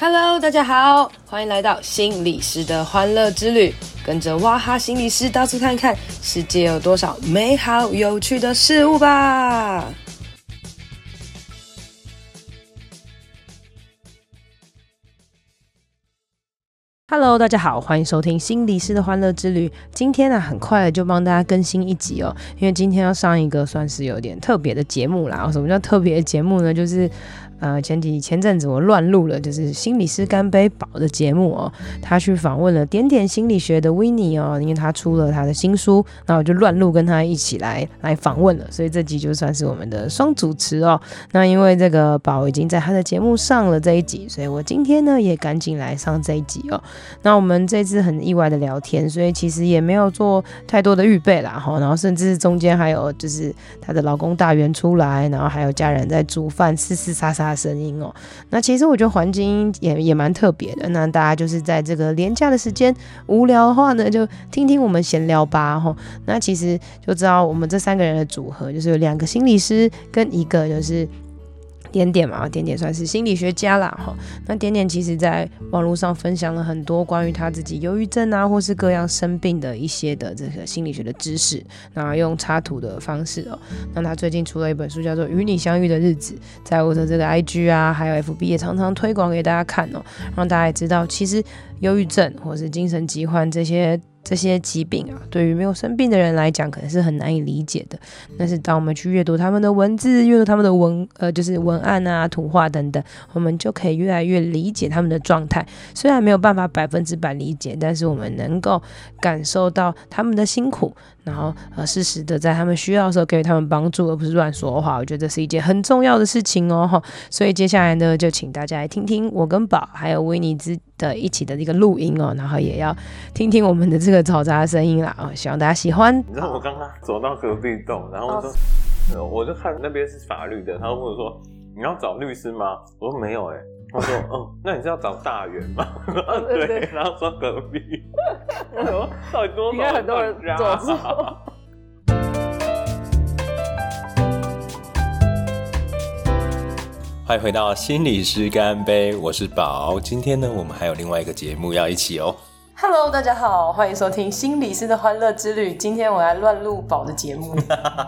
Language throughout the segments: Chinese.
Hello，大家好，欢迎来到心理师的欢乐之旅，跟着哇哈心理师到处看看，世界有多少美好有趣的事物吧。Hello，大家好，欢迎收听心理师的欢乐之旅。今天呢、很快的就帮大家更新一集哦，因为今天要上一个算是有点特别的节目啦。什么叫特别的节目呢？就是。呃，前几前阵子我乱录了，就是心理师干杯宝的节目哦。他去访问了点点心理学的 Winnie 哦，因为他出了他的新书，那我就乱录跟他一起来来访问了，所以这集就算是我们的双主持哦。那因为这个宝已经在他的节目上了这一集，所以我今天呢也赶紧来上这一集哦。那我们这次很意外的聊天，所以其实也没有做太多的预备啦哈。然后甚至中间还有就是她的老公大元出来，然后还有家人在煮饭，嘶嘶 声音哦，那其实我觉得环境也也蛮特别的。那大家就是在这个廉价的时间无聊的话呢，就听听我们闲聊吧。吼，那其实就知道我们这三个人的组合，就是有两个心理师跟一个就是。点点嘛，点点算是心理学家啦，哈。那点点其实在网络上分享了很多关于他自己忧郁症啊，或是各样生病的一些的这个心理学的知识，那用插图的方式哦。那他最近出了一本书，叫做《与你相遇的日子》，在我的这个 IG 啊，还有 FB 也常常推广给大家看哦，让大家也知道，其实忧郁症或是精神疾患这些。这些疾病啊，对于没有生病的人来讲，可能是很难以理解的。但是当我们去阅读他们的文字，阅读他们的文，呃，就是文案啊、图画等等，我们就可以越来越理解他们的状态。虽然没有办法百分之百理解，但是我们能够感受到他们的辛苦。然后呃，适时的在他们需要的时候给予他们帮助，而不是乱说话。我觉得这是一件很重要的事情哦。所以接下来呢，就请大家来听听我跟宝还有维尼兹的一起的一个录音哦。然后也要听听我们的这个嘈杂的声音啦。哦，希望大家喜欢。你知道我刚刚走到隔壁栋，然后我说，我就看那边是法律的，他问我说，你要找律师吗？我说没有哎、欸。他说：“哦，那你是要找大圆吗？” 对，对，然后说隔壁。我说：“到底多少？”应该很多人做错。欢迎回到心理师干杯，我是宝。今天呢，我们还有另外一个节目要一起哦。Hello，大家好，欢迎收听心理师的欢乐之旅。今天我来乱录宝的节目。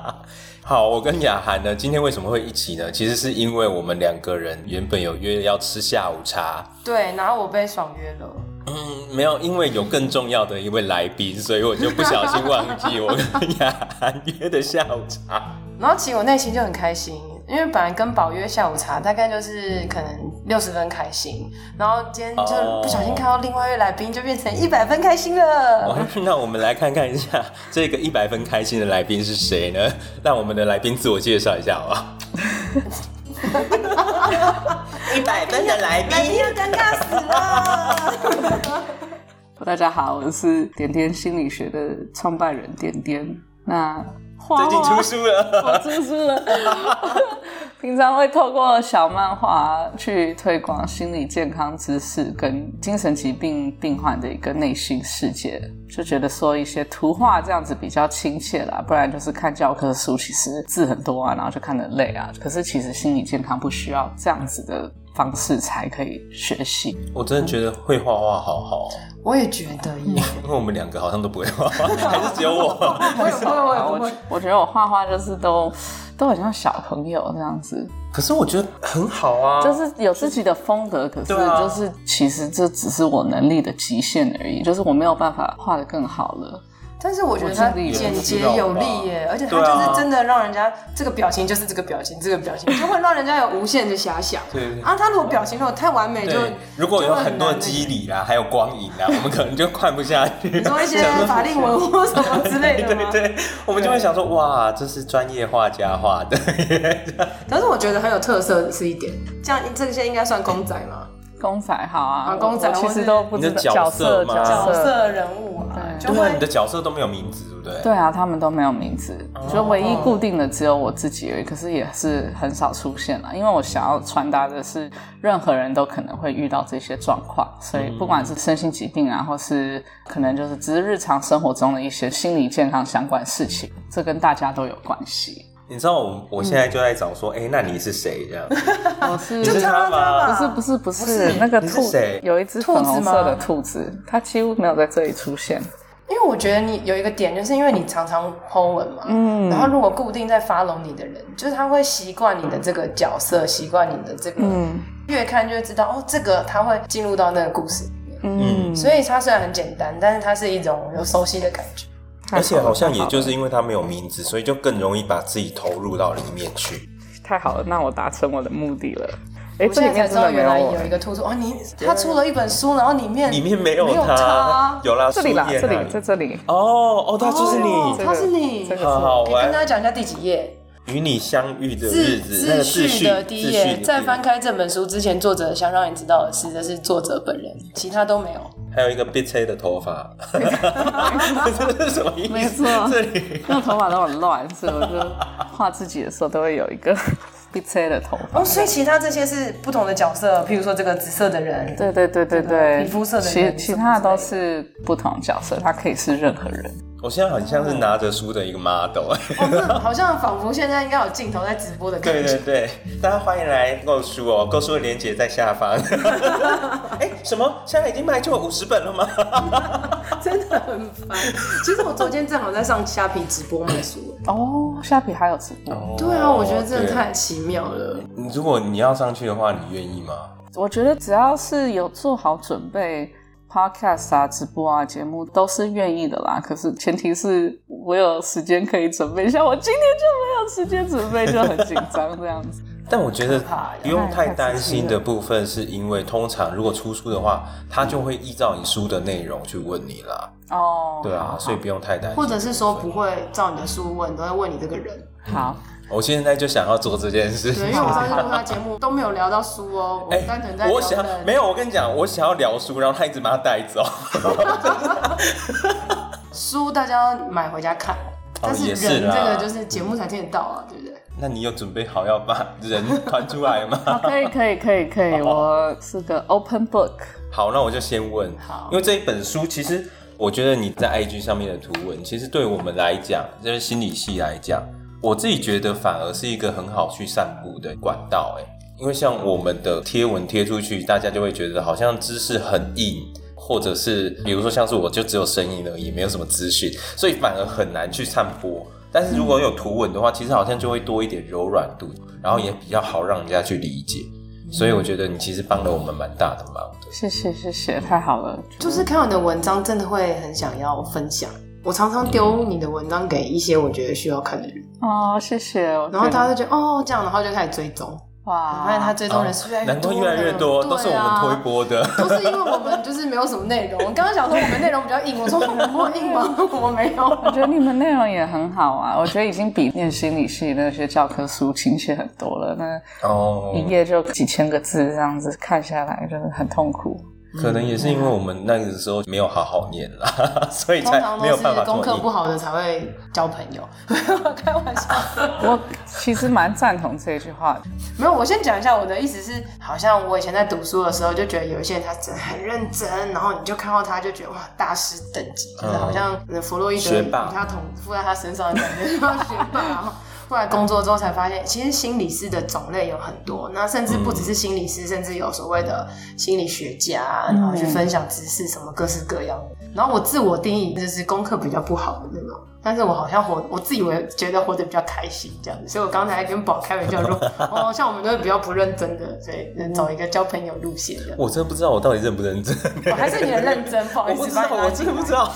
好，我跟雅涵呢，今天为什么会一起呢？其实是因为我们两个人原本有约要吃下午茶。对，然后我被爽约了。嗯，没有，因为有更重要的一位来宾，所以我就不小心忘记我跟雅涵约的下午茶。然后其实我内心就很开心。因为本来跟宝约下午茶，大概就是可能六十分开心，然后今天就不小心看到另外一位来宾，就变成一百分开心了。哦，那我们来看看一下这个一百分开心的来宾是谁呢？让我们的来宾自我介绍一下好不好？一百分的来宾，来宾要尴尬死了。大家好，我是点点心理学的创办人点点。那最近出书了，我出书了。平常会透过小漫画去推广心理健康知识跟精神疾病病患的一个内心世界，就觉得说一些图画这样子比较亲切啦，不然就是看教科书，其实字很多啊，然后就看得累啊。可是其实心理健康不需要这样子的方式才可以学习。我真的觉得会画画好好。我也觉得，因为我们两个好像都不会画画，还是只有我？我也不会，我也不会。我觉得我画画就是都都很像小朋友这样子。可是我觉得很好啊，就是有自己的风格。可是就是其实这只是我能力的极限而已，就是我没有办法画的更好了。但是我觉得他简洁有力耶，而且他就是真的让人家这个表情就是这个表情，这个表情 就会让人家有无限的遐想。对，啊，他如果表情如果太完美，就如果有很多的肌理啦，还有光影啦，我们可能就看不下去。做一些法令纹或什么之类的对对，我们就会想说，哇，这是专业画家画的。但是我觉得很有特色的是一点，这样这些应该算公仔吗？公仔好啊，公仔其实都不知道角色角色人物。对，就你的角色都没有名字，对不对？对啊，他们都没有名字，就唯一固定的只有我自己而已。可是也是很少出现了，因为我想要传达的是，任何人都可能会遇到这些状况，所以不管是身心疾病啊，或是可能就是只是日常生活中的一些心理健康相关事情，这跟大家都有关系。你知道我我现在就在找说，哎、嗯。欸，那你是谁？这样，我 是。你是他吗？不是不是不是，不是。那个兔子，有一只粉红色的兔子，它几乎没有在这里出现。因为我觉得你有一个点，就是因为你常常 po 文嘛，嗯，然后如果固定在 follow 你的人，就是他会习惯你的这个角色，习惯你的这个，嗯，越看就会知道哦，这个他会进入到那个故事里面，嗯，所以它虽然很简单，但是它是一种有熟悉的感觉，而且好像也就是因为他没有名字，所以就更容易把自己投入到里面去。太好了，那我达成我的目的了。哎，这里面知道原来有一个兔兔哦，你他出了一本书，然后里面里面没有他，有啦，这里啦，这里在这里。哦哦，他就是你，他是你，好好，我跟大家讲一下第几页，与你相遇的日子，自序的第一页，在翻开这本书之前，作者想让你知道的是，这是作者本人，其他都没有，还有一个碧翠的头发，这是什么意思？没错，这里那头发都很乱，所以我就画自己的时候都会有一个。碧色的头发。哦，所以其他这些是不同的角色，譬如说这个紫色的人，对对对对对，皮肤色的人，其其他的都是不同角色，他可以是任何人。我现在很像是拿着书的一个 model，哦，好像仿佛现在应该有镜头在直播的感觉。对对对，大家欢迎来购书哦，购书的链接在下方。哎，什么？现在已经卖出了五十本了吗？真的很烦。其实我昨天正好在上虾皮直播卖书。哦，虾皮还有直播？对啊，我觉得真的太奇妙了。如果你要上去的话，你愿意吗？我觉得只要是有做好准备。Podcast 啊，直播啊，节目都是愿意的啦。可是前提是我有时间可以准备，像我今天就没有时间准备，就很紧张这样子。但我觉得不用太担心的部分，是因为通常如果出书的话，他就会依照你书的内容去问你啦。哦，对啊，所以不用太担心。或者是说不会照你的书问，都会问你这个人。好。我现在就想要做这件事，对，因为我上次录他节目都没有聊到书哦。我，单纯在我想没有，我跟你讲，我想要聊书，然后他一直把它带走。书大家要买回家看，但是人这个就是节目才听得到啊，对不对？那你有准备好要把人团出来吗？可以，可以，可以，可以。我是个 open book。好，那我就先问。好，因为这一本书，其实我觉得你在 IG 上面的图文，其实对我们来讲，就是心理系来讲。我自己觉得反而是一个很好去散步的管道，哎，因为像我们的贴文贴出去，大家就会觉得好像知识很硬，或者是比如说像是我就只有声音而已，没有什么资讯，所以反而很难去散播。但是如果有图文的话，其实好像就会多一点柔软度，然后也比较好让人家去理解。所以我觉得你其实帮了我们蛮大的忙的。谢谢谢谢，太好了。就是看完的文章，真的会很想要分享。我常常丢你的文章给一些我觉得需要看的人哦，谢谢。然后他就觉得哦这样，然后就开始追踪哇，发现他追踪人数越来越多，越来越多，都是我们推播的，都是因为我们就是没有什么内容。我刚刚想说我们内容比较硬，我说我们不硬吗？我们没有。我觉得你们内容也很好啊，我觉得已经比念心理系那些教科书亲切很多了。那哦，一页就几千个字这样子看下来，真的很痛苦。可能也是因为我们那个时候没有好好念啦，所以才没有办法。功课不好的才会交朋友，开玩笑。我其实蛮赞同这一句话的。没有，我先讲一下我的意思是，好像我以前在读书的时候就觉得有一些人他真的很认真，然后你就看到他就觉得哇，大师等级，就是好像弗洛伊德与他同附在他身上的感觉，学霸。后来工作之后才发现，其实心理师的种类有很多，那甚至不只是心理师，甚至有所谓的心理学家，然后去分享知识，什么各式各样的。然后我自我定义就是功课比较不好的那种。但是我好像活，我自以为觉得活得比较开心这样子，所以我刚才跟宝开玩笑说，哦，像我们都是比较不认真的，所以走一个交朋友路线的。我真的不知道我到底认不认真，我还是你很认真，不好意思，我，我真的不知道。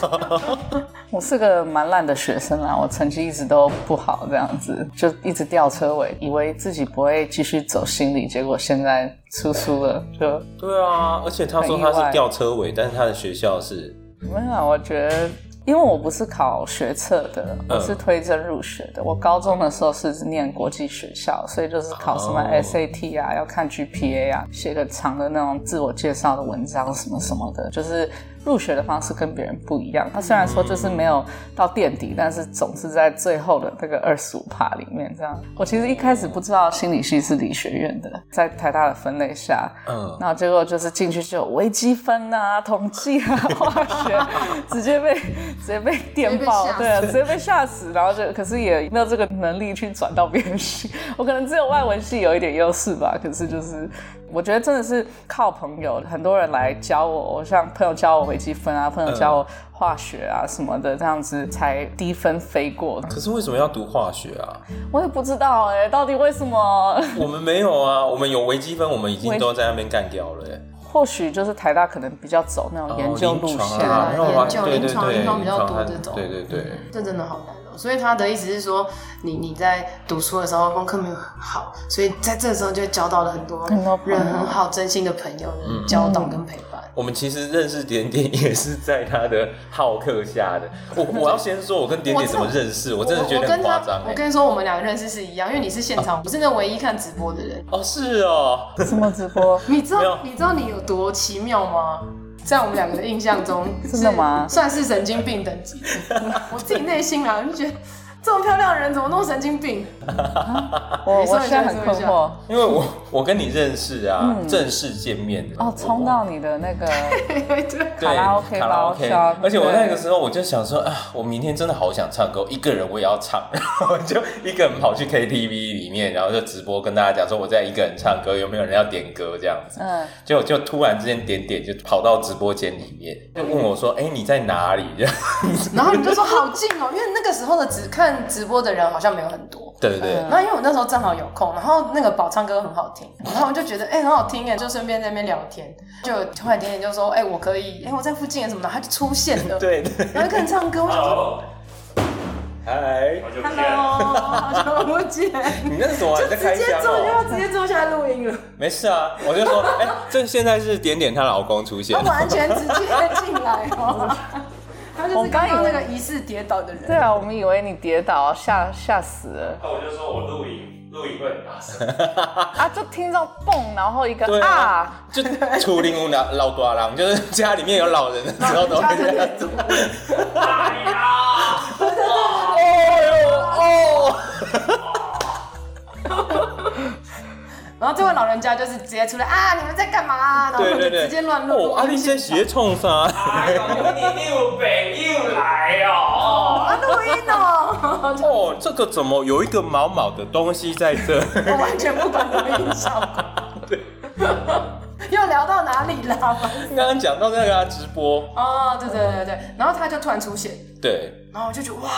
我是个蛮烂的学生啦，我成绩一直都不好，这样子就一直吊车尾，以为自己不会继续走心理，结果现在出书了，就对啊，而且他说他是吊车尾，但是他的学校是没有，我觉得。因为我不是考学测的，我是推甄入学的。我高中的时候是念国际学校，所以就是考什么 SAT 啊，要看 GPA 啊，写个长的那种自我介绍的文章什么什么的，就是入学的方式跟别人不一样。他虽然说就是没有到垫底，但是总是在最后的那个二十五趴里面。这样，我其实一开始不知道心理系是理学院的，在台大的分类下，嗯，然后结果就是进去就有微积分啊、统计啊、化学，直接被直接被电爆，对啊，直接被吓死。然后就可是也没有这个能力去转到别人系，我可能只有外文系有一点优势吧。可是就是。我觉得真的是靠朋友，很多人来教我，我像朋友教我微积分啊，朋友教我化学啊什么的，这样子才低分飞过。可是为什么要读化学啊？我也不知道哎、欸，到底为什么？我们没有啊，我们有微积分，我们已经都在那边干掉了、欸。或许就是台大可能比较走那种研究路线，对啊，研究临床临床比较多这种。对对对，这真的好难。所以他的意思是说，你你在读书的时候功课没有很好，所以在这个时候就交到了很多人很好、真心的朋友的交导跟陪伴。我们其实认识点点也是在他的好客下的。我 我要先说，我跟点点怎么认识？我真的觉得很夸张。我跟你说，我们两个认识是一样，因为你是现场，我是那唯一看直播的人。哦，是哦，什么直播？你知道你知道你有多奇妙吗？在我们两个的印象中，真的吗？算是神经病等级。我自己内心啊，就觉得。这么漂亮的人怎么那么神经病？我我现在很困惑，因为我我跟你认识啊，正式见面的哦，冲到你的那个 卡拉 OK 卡拉 OK，而且我那个时候我就想说啊，我明天真的好想唱歌，一个人我也要唱，然后就一个人跑去 KTV 里面，然后就直播跟大家讲说我在一个人唱歌，有没有人要点歌这样子？嗯，就就突然之间点点就跑到直播间里面，就问我说，哎，你在哪里？这样，然后你就说好近哦，因为那个时候的只看。直播的人好像没有很多，对对对。然后因为我那时候正好有空，然后那个宝唱歌很好听，然后我就觉得哎、欸、很好听哎，就顺便在那边聊天，就突然点点就说哎、欸、我可以哎、欸、我在附近什么的，他就出现了，对对，然后跟人唱歌，我想说，嗨，Hello，好久不见，你那是什么？就直接坐，就要直接坐下来录音了。没事啊，我就说哎、欸，这现在是点点她老公出现，她完全直接进来哦。他就是刚刚那个疑似跌倒的人。对啊，我们以为你跌倒，吓吓死了。那我就说我录影，录影会很大声。啊，就听到蹦，然后一个啊，啊，就处理屋老老寡郎，就是家里面有老人的时候都会这样子。哎呀！然后这位老人家就是直接出来啊！你们在干嘛？然后就直接乱录。哦，阿丽先斜冲啥？你又北又来哦！啊，录音哦！哦，这个怎么有一个毛毛的东西在这？我完全不管录音效果。对。又聊到哪里了？刚刚讲到那个直播。哦，对对对对。然后他就突然出现。对。然后我就觉得哇，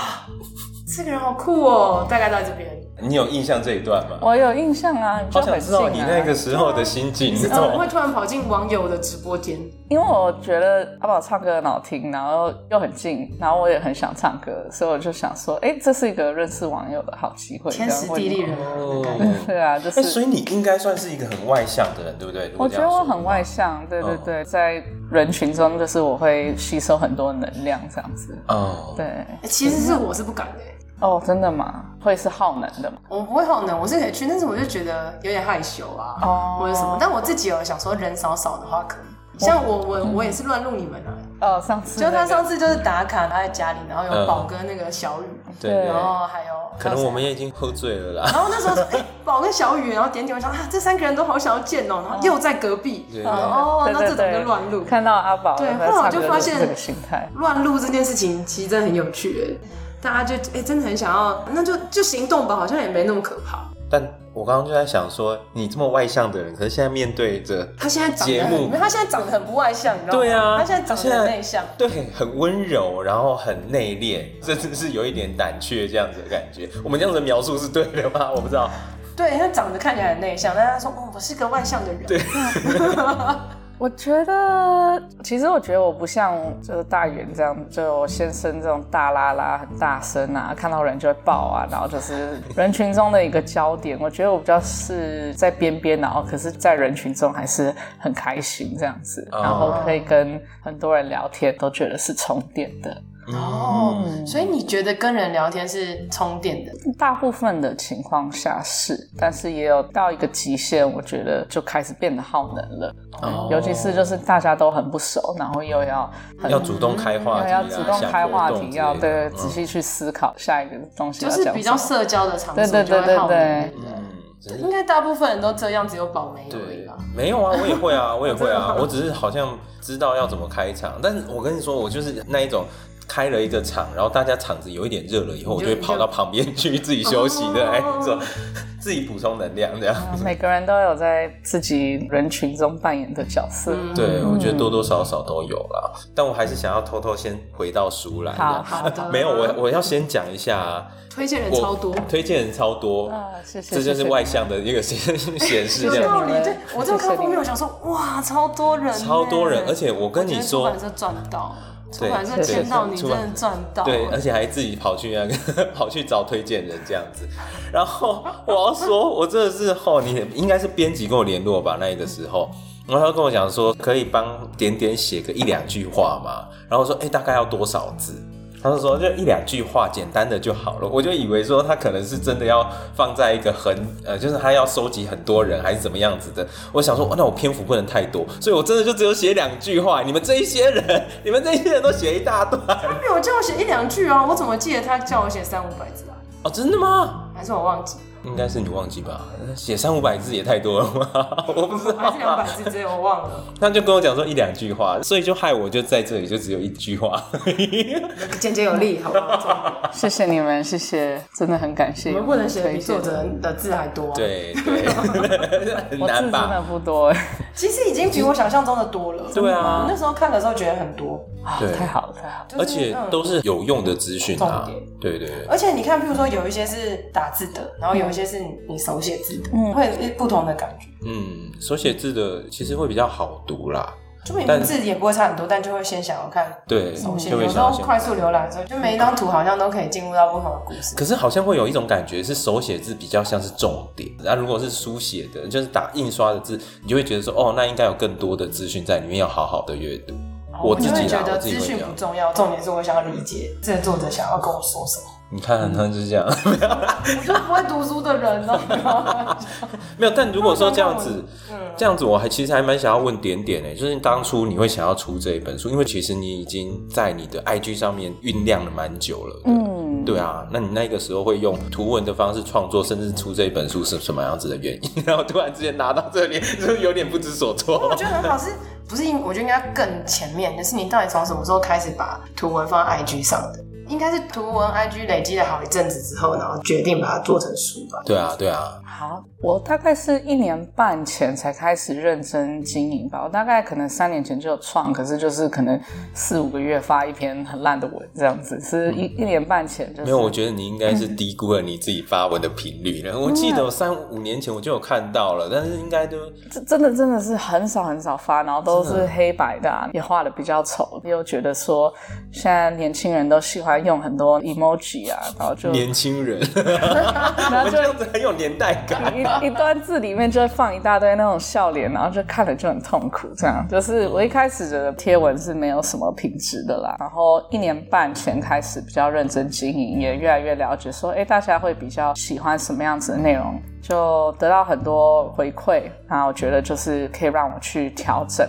这个人好酷哦！大概在这边。你有印象这一段吗？我有印象啊，好想知道你那个时候的心境。你怎么会突然跑进网友的直播间？因为我觉得阿宝唱歌很好听，然后又很近，然后我也很想唱歌，所以我就想说，哎，这是一个认识网友的好机会。天时地利人和。对啊，就是。所以你应该算是一个很外向的人，对不对？我觉得我很外向，对对对，在人群中就是我会吸收很多能量这样子。哦，对。其实是我是不敢的。哦，真的吗？会是耗能的吗？我不会耗能，我是可以去，但是我就觉得有点害羞啊，哦，或者什么。但我自己有想说，人少少的话可以。像我，我，我也是乱录你们啊。哦，上次就他上次就是打卡，他在家里，然后有宝哥那个小雨，对，然后还有可能我们也已经喝醉了啦。然后那时候说，哎，宝跟小雨，然后点点，我想啊，这三个人都好想要见哦，然后又在隔壁，哦，那这种就乱录。看到阿宝，对，后来我就发现这个心态，乱录这件事情其实真的很有趣哎。大家就哎、欸，真的很想要，那就就行动吧，好像也没那么可怕。但我刚刚就在想说，你这么外向的人，可是现在面对着他现在节目，他现在长得很不外向，你知道吗？对啊，他现在长得很内向，对，很温柔，然后很内敛，甚至是有一点胆怯这样子的感觉。我们这样子的描述是对的吗？我不知道。对，他长得看起来很内向，但他说，哦，我是个外向的人。对。我觉得，其实我觉得我不像就是大圆这样，就我先生这种大拉拉很大声啊，看到人就会爆啊，然后就是人群中的一个焦点。我觉得我比较是在边边，然后可是在人群中还是很开心这样子，然后可以跟很多人聊天，都觉得是充电的。哦，所以你觉得跟人聊天是充电的？大部分的情况下是，但是也有到一个极限，我觉得就开始变得耗能了。哦，尤其是就是大家都很不熟，然后又要要主动开话题，要主动开话题，要对仔细去思考下一个东西，就是比较社交的场所，对对对对对。应该大部分人都这样，只有宝没有而已吧？没有啊，我也会啊，我也会啊，我只是好像知道要怎么开场，但是我跟你说，我就是那一种开了一个场，然后大家场子有一点热了以后，我就会跑到旁边去自己休息的，哎，说自己补充能量这样。每个人都有在自己人群中扮演的角色，对，我觉得多多少少都有啦，但我还是想要偷偷先回到书来，好好的，没有，我我要先讲一下。推荐人超多，推荐人超多。啊！谢谢，这就是外向的一个显 显示。这样，对，我这个看封面，我想说，哇，超多人，超多人，而且我跟你说，赚到，出版社签到你真的赚到，对，而且还自己跑去那个 跑去找推荐人这样子。然后我要说，我真的是哦，你应该是编辑跟我联络吧？那个时候，然后他跟我讲说，可以帮点点写个一两句话嘛？然后说，哎，大概要多少字？他就说，就一两句话，简单的就好了。我就以为说他可能是真的要放在一个很呃，就是他要收集很多人还是怎么样子的。我想说，那我篇幅不能太多，所以我真的就只有写两句话。你们这一些人，你们这一些人都写一大段。他没有叫我写一两句啊，我怎么记得他叫我写三五百字啊？哦，真的吗？还是我忘记？应该是你忘记吧？写三五百字也太多了吗？我不知道，还是两百字之类，我忘了。他就跟我讲说一两句话，所以就害我就在这里就只有一句话，简洁有力，好不好？谢谢你们，谢谢，真的很感谢。我们不能写比作者的字还多，对对，很难吧？真的不多，其实已经比我想象中的多了。对啊，我那时候看的时候觉得很多，对，太好了，太好了，而且都是有用的资讯啊，对对。而且你看，譬如说有一些是打字的，然后有一些是你手写字的，嗯，会有不同的感觉。嗯，手写字的其实会比较好读啦，就每个字也不会差很多，但就会先想要看对手写，有时候快速浏览的时候，就每一张图好像都可以进入到不同的故事。可是好像会有一种感觉是手写字比较像是重点，然后如果是书写的，就是打印刷的字，你就会觉得说哦，那应该有更多的资讯在里面，要好好的阅读。我自己觉得资讯不重要，重点是我想要理解这个作者想要跟我说什么。你看，他就是这样，我就不会读书的人哦。没有，但如果说这样子，这样子，我还其实还蛮想要问点点诶，就是当初你会想要出这一本书，因为其实你已经在你的 IG 上面酝酿了蛮久了。嗯，对啊，那你那个时候会用图文的方式创作，甚至出这一本书是什么样子的原因？然后突然之间拿到这里，就有点不知所措。我觉得很好，是不是？我觉得应该更前面，就是你到底从什么时候开始把图文放在 IG 上的？应该是图文 IG 累积了好一阵子之后，然后决定把它做成书吧。对啊，对啊。好，我大概是一年半前才开始认真经营吧。我大概可能三年前就有创，可是就是可能四五个月发一篇很烂的文这样子，是一一年半前就是。没有，我觉得你应该是低估了你自己发文的频率了。我记得我三五年前我就有看到了，但是应该都这真的真的是很少很少发，然后都是黑白的，啊，也画的比较丑，又觉得说现在年轻人都喜欢用很多 emoji 啊，然后就年轻人，然后就很有年代感。一一段字里面就会放一大堆那种笑脸，然后就看了就很痛苦。这样就是我一开始的贴文是没有什么品质的啦。然后一年半前开始比较认真经营，也越来越了解说，哎，大家会比较喜欢什么样子的内容，就得到很多回馈。然后我觉得就是可以让我去调整，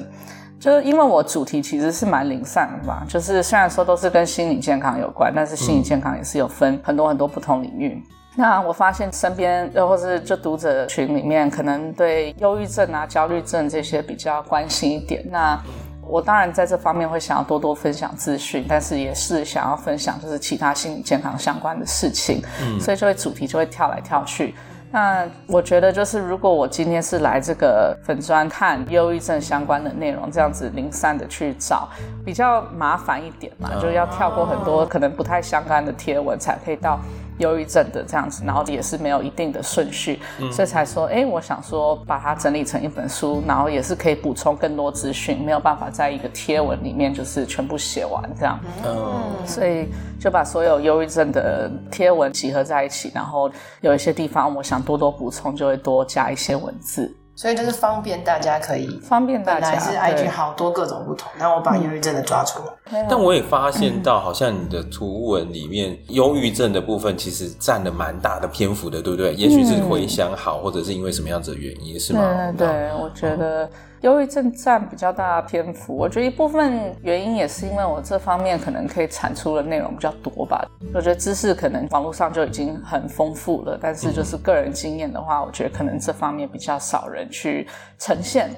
就是因为我主题其实是蛮零散的吧。就是虽然说都是跟心理健康有关，但是心理健康也是有分很多很多不同领域。那我发现身边，又或是就读者群里面，可能对忧郁症啊、焦虑症这些比较关心一点。那我当然在这方面会想要多多分享资讯，但是也是想要分享就是其他心理健康相关的事情。嗯，所以就会主题就会跳来跳去。那我觉得就是如果我今天是来这个粉砖看忧郁症相关的内容，这样子零散的去找，比较麻烦一点嘛，就要跳过很多可能不太相干的贴文，才可以到。忧郁症的这样子，然后也是没有一定的顺序，嗯、所以才说，哎，我想说把它整理成一本书，然后也是可以补充更多资讯，没有办法在一个贴文里面就是全部写完这样，嗯，所以就把所有忧郁症的贴文集合在一起，然后有一些地方我想多多补充，就会多加一些文字。所以就是方便大家可以方便大家。本来是 IG 好多各种不同，那我把忧郁症的抓出来。嗯、但我也发现到，好像你的图文里面忧郁症的部分其实占了蛮大的篇幅的，对不对？也许是回想好，或者是因为什么样子的原因，是吗？对，对，我觉得。忧郁症占比较大的篇幅，我觉得一部分原因也是因为我这方面可能可以产出的内容比较多吧。我觉得知识可能网络上就已经很丰富了，但是就是个人经验的话，我觉得可能这方面比较少人去呈现。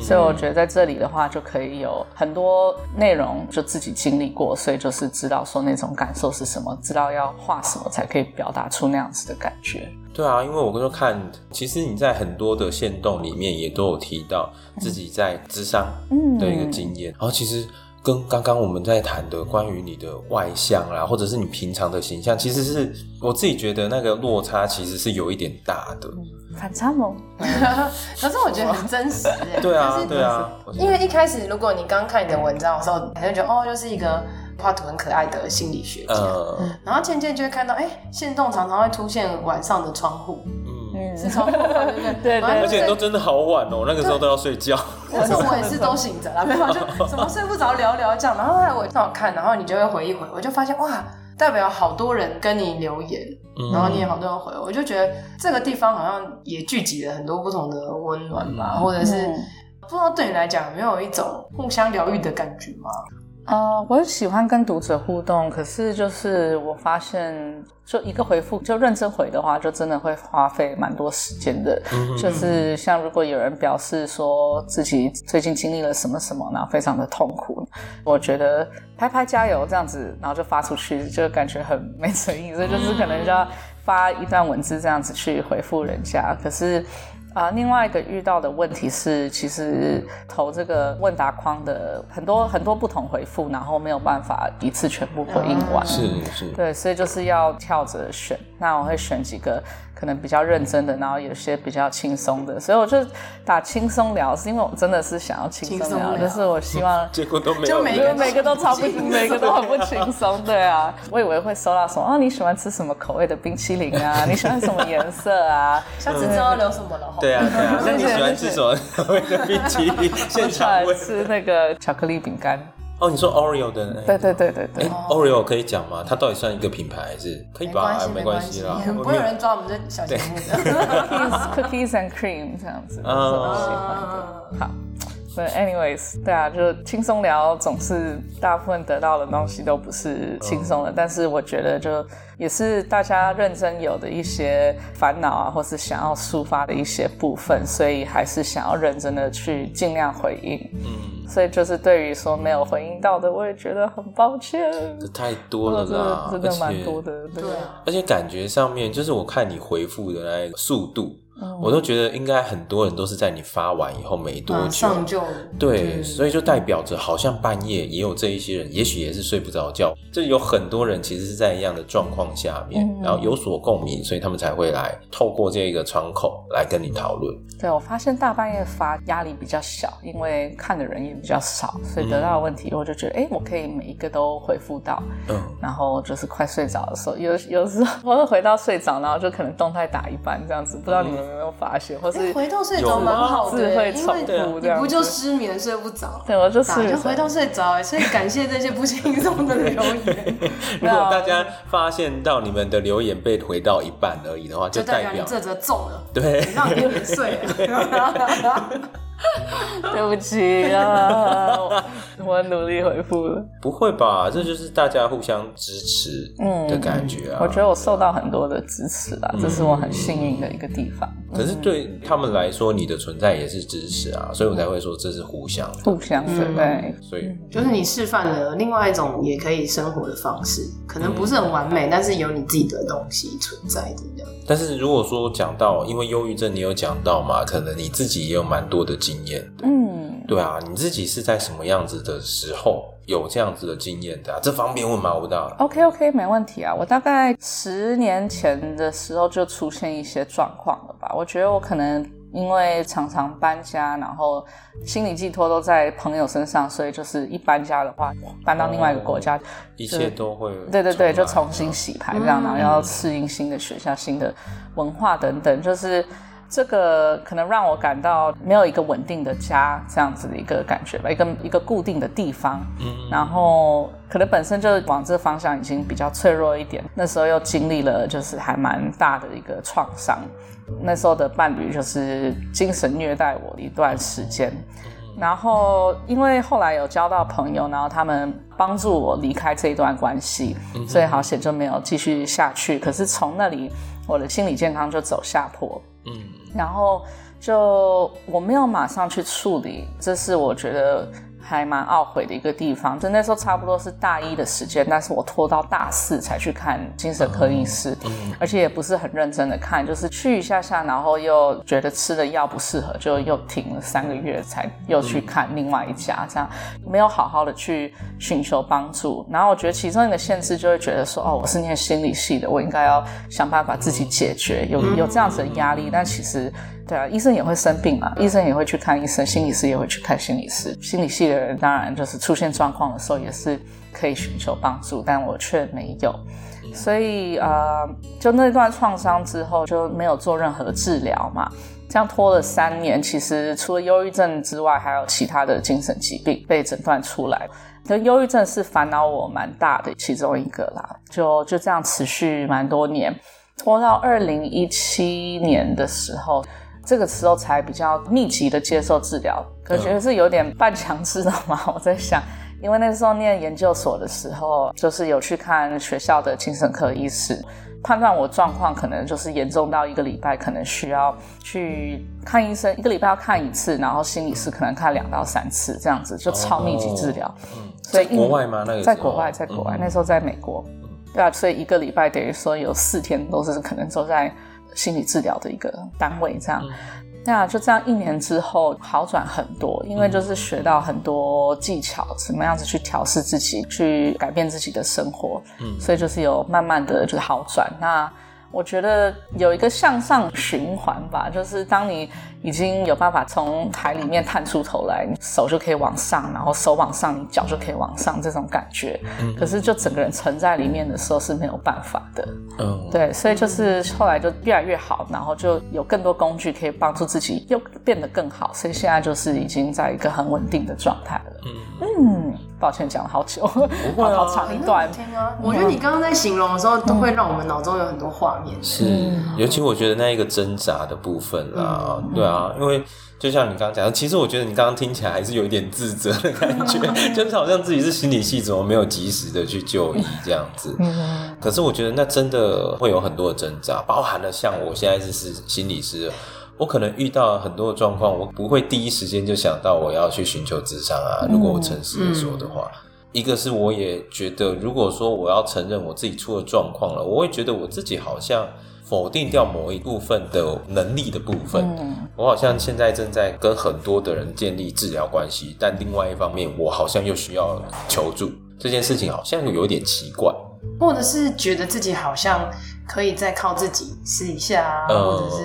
所以我觉得在这里的话，就可以有很多内容就自己经历过，所以就是知道说那种感受是什么，知道要画什么才可以表达出那样子的感觉。对啊，因为我跟说看，其实你在很多的线动里面也都有提到自己在智商的一个经验，嗯、然后其实跟刚刚我们在谈的关于你的外向啦，或者是你平常的形象，其实是我自己觉得那个落差其实是有一点大的。反差萌，可是我觉得很真实耶。对啊，对啊。因为一开始如果你刚看你的文章的时候，你就觉得哦，就是一个画图很可爱的心理学家。嗯。然后渐渐就会看到，哎，线动常常会出现晚上的窗户。嗯。是窗户，对不对？对 对。而且都真的好晚哦，那个时候都要睡觉。可是我也是都醒着啦，没有就什么睡不着聊聊这样。然后后来我正好看，然后你就会回一回，我就发现哇。代表好多人跟你留言，然后你也好多人回，我就觉得这个地方好像也聚集了很多不同的温暖吧，或者是不知道对你来讲有没有一种互相疗愈的感觉吗？呃，我很喜欢跟读者互动，可是就是我发现，就一个回复就认真回的话，就真的会花费蛮多时间的。嗯、就是像如果有人表示说自己最近经历了什么什么，然后非常的痛苦，我觉得拍拍加油这样子，然后就发出去，就感觉很没诚意，所以就是可能就要发一段文字这样子去回复人家，可是。啊，另外一个遇到的问题是，其实投这个问答框的很多很多不同回复，然后没有办法一次全部回应完。是是。对，所以就是要跳着选。那我会选几个。可能比较认真的，然后有些比较轻松的，所以我就打轻松聊，是因为我真的是想要轻松聊，就是我希望 结果都没有，就每个每个都超不，每个都很不轻松，对啊，我以为会收到什么，哦，你喜欢吃什么口味的冰淇淋啊？你喜欢什么颜色啊？下次知道聊什么了。对啊，对啊，那你喜欢吃什么口味的冰淇淋？现场吃那个巧克力饼干。哦，你说 Oreo 的？对对对对对。哎，Oreo 可以讲吗？它到底算一个品牌还是可以吧？没关系啦，不会有人抓我们这小节目的。Cookies and cream 这样子，是我喜欢的。好，But anyways，对啊，就轻松聊，总是大部分得到的东西都不是轻松的，但是我觉得就也是大家认真有的一些烦恼啊，或是想要抒发的一些部分，所以还是想要认真的去尽量回应。嗯。所以就是对于说没有回应到的，我也觉得很抱歉。这太多了啦，真的蛮多的，对啊。而且感觉上面就是我看你回复的那个速度。我都觉得应该很多人都是在你发完以后没多久，对，所以就代表着好像半夜也有这一些人，也许也是睡不着觉。这有很多人其实是在一样的状况下面，然后有所共鸣，所以他们才会来透过这个窗口来跟你讨论。对，我发现大半夜发压力比较小，因为看的人也比较少，所以得到的问题我就觉得，哎，我可以每一个都回复到。嗯，然后就是快睡着的时候，有有时候我会回到睡着，然后就可能动态打一半这样子，不知道你们。有没有发现，或是回头睡着蛮好的，因为你不就失眠睡不着？对，我就是就回头睡着哎，所以感谢这些不轻松的留言。如果大家发现到你们的留言被回到一半而已的话，就代表你这则中了，对，让你有点睡。对不起啊，我努力回复了。不会吧？这就是大家互相支持的感觉啊！我觉得我受到很多的支持啦，这是我很幸运的一个地方。可是对他们来说，你的存在也是支持啊，所以我才会说这是互相的，互相对。对，所以就是你示范了另外一种也可以生活的方式，可能不是很完美，但是有你自己的东西存在的这样。但是如果说讲到，因为忧郁症，你有讲到嘛？可能你自己也有蛮多的经验。嗯，对啊，你自己是在什么样子的时候有这样子的经验的啊？这方便问吗？我的。OK OK，没问题啊。我大概十年前的时候就出现一些状况了吧？我觉得我可能。因为常常搬家，然后心理寄托都在朋友身上，所以就是一搬家的话，搬到另外一个国家，一切都会对对对，就重新洗牌这样，然后要适应新的学校、新的文化等等，就是这个可能让我感到没有一个稳定的家这样子的一个感觉吧，一个一个固定的地方。嗯，然后可能本身就往这方向已经比较脆弱一点，那时候又经历了就是还蛮大的一个创伤。那时候的伴侣就是精神虐待我一段时间，然后因为后来有交到朋友，然后他们帮助我离开这一段关系，所以好险就没有继续下去。可是从那里，我的心理健康就走下坡。嗯，然后就我没有马上去处理，这是我觉得。还蛮懊悔的一个地方，就那时候差不多是大一的时间，但是我拖到大四才去看精神科医师，嗯，而且也不是很认真的看，就是去一下下，然后又觉得吃的药不适合，就又停了三个月，才又去看另外一家，这样没有好好的去寻求帮助。然后我觉得其中一个限制就会觉得说，哦，我是念心理系的，我应该要想办法自己解决，有有这样子的压力，但其实。对啊，医生也会生病嘛，医生也会去看医生，心理师也会去看心理师。心理系的人当然就是出现状况的时候也是可以寻求帮助，但我却没有。所以呃，就那段创伤之后就没有做任何治疗嘛，这样拖了三年。其实除了忧郁症之外，还有其他的精神疾病被诊断出来。就忧郁症是烦恼我蛮大的其中一个啦，就就这样持续蛮多年，拖到二零一七年的时候。这个时候才比较密集的接受治疗，可觉得是有点半强制的嘛。我在想，因为那时候念研究所的时候，就是有去看学校的精神科医师，判断我状况可能就是严重到一个礼拜可能需要去看医生，一个礼拜要看一次，然后心理师可能看两到三次，这样子就超密集治疗。嗯，所以国外吗？那个在国外，在国外，那时候在美国。对啊，所以一个礼拜等于说有四天都是可能都在。心理治疗的一个单位，这样，那、嗯、就这样一年之后好转很多，因为就是学到很多技巧，怎么样子去调试自己，去改变自己的生活，嗯，所以就是有慢慢的就是好转。那我觉得有一个向上循环吧，就是当你已经有办法从海里面探出头来，你手就可以往上，然后手往上，你脚就可以往上，这种感觉。嗯。可是就整个人沉在里面的时候是没有办法的。嗯。对，所以就是后来就越来越好，然后就有更多工具可以帮助自己又变得更好，所以现在就是已经在一个很稳定的状态了。嗯。嗯，抱歉讲了好久，不会啊，好长一段。我觉得你刚刚在形容的时候，都会让我们脑中有很多画面。是，尤其我觉得那一个挣扎的部分啦，对啊。啊，因为就像你刚刚讲的，其实我觉得你刚刚听起来还是有一点自责的感觉，就是好像自己是心理系，怎么没有及时的去就医这样子。可是我觉得那真的会有很多的挣扎，包含了像我现在是是心理师，我可能遇到很多的状况，我不会第一时间就想到我要去寻求智商啊。如果我诚实的说的话，一个是我也觉得，如果说我要承认我自己出了状况了，我会觉得我自己好像。否定掉某一部分的能力的部分，嗯，我好像现在正在跟很多的人建立治疗关系，但另外一方面，我好像又需要求助，这件事情好像有点奇怪，或者是觉得自己好像可以再靠自己试一下，嗯，或者是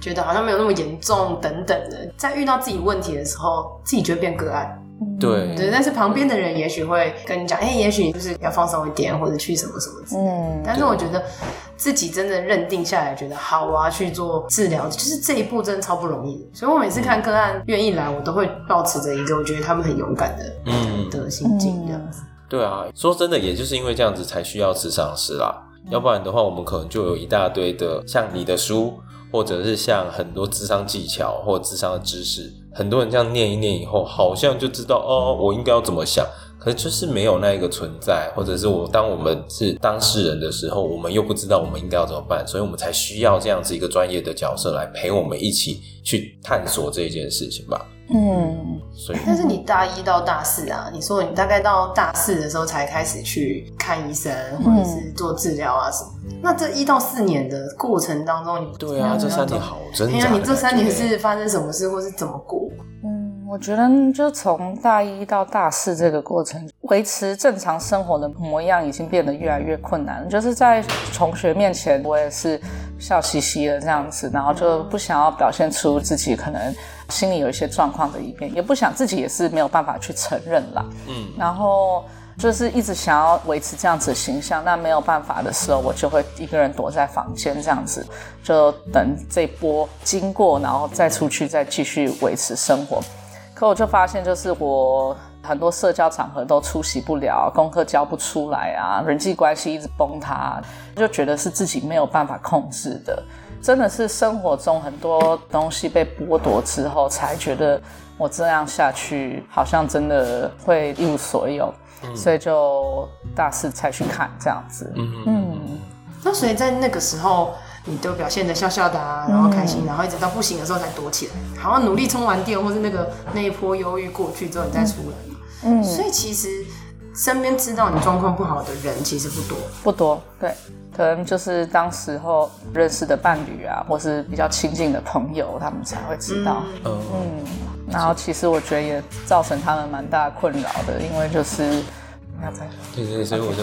觉得好像没有那么严重等等的，在遇到自己问题的时候，自己就会变个案。对，对，但是旁边的人也许会跟你讲，哎、欸，也许你就是要放松一点，或者去什么什么之类。嗯，但是我觉得自己真的认定下来，觉得好，啊去做治疗，就是这一步真的超不容易。所以我每次看个案愿意来，我都会抱持着一个我觉得他们很勇敢的嗯的心境这样子。对啊，说真的，也就是因为这样子才需要咨商师啦，要不然的话，我们可能就有一大堆的像你的书。或者是像很多智商技巧或智商的知识，很多人这样念一念以后，好像就知道哦，我应该要怎么想。可是就是没有那一个存在，或者是我当我们是当事人的时候，我们又不知道我们应该要怎么办，所以我们才需要这样子一个专业的角色来陪我们一起去探索这件事情吧。嗯，所以，但是你大一到大四啊，你说你大概到大四的时候才开始去看医生，或者是做治疗啊什么。嗯、那这一到四年的过程当中，你对啊，这三年好挣扎。哎呀，你这三年是发生什么事，或是怎么过？嗯，我觉得就从大一到大四这个过程，维持正常生活的模样已经变得越来越困难。就是在同学面前，我也是笑嘻嘻的这样子，然后就不想要表现出自己可能。心里有一些状况的一面，也不想自己也是没有办法去承认啦。嗯，然后就是一直想要维持这样子的形象，那没有办法的时候，我就会一个人躲在房间这样子，就等这波经过，然后再出去，再继续维持生活。可我就发现，就是我很多社交场合都出席不了，功课交不出来啊，人际关系一直崩塌，就觉得是自己没有办法控制的。真的是生活中很多东西被剥夺之后，才觉得我这样下去好像真的会一无所有，嗯、所以就大肆才去看这样子。嗯，嗯，那所以在那个时候，你都表现的笑笑的啊，然后开心，嗯、然后一直到不行的时候才躲起来，好像努力充完电，或是那个那一波忧郁过去之后你再出来。嗯，所以其实身边知道你状况不好的人其实不多，不多，对。可能就是当时候认识的伴侣啊，或是比较亲近的朋友，他们才会知道。嗯，嗯，然后其实我觉得也造成他们蛮大的困扰的，因为就是对对，所以我就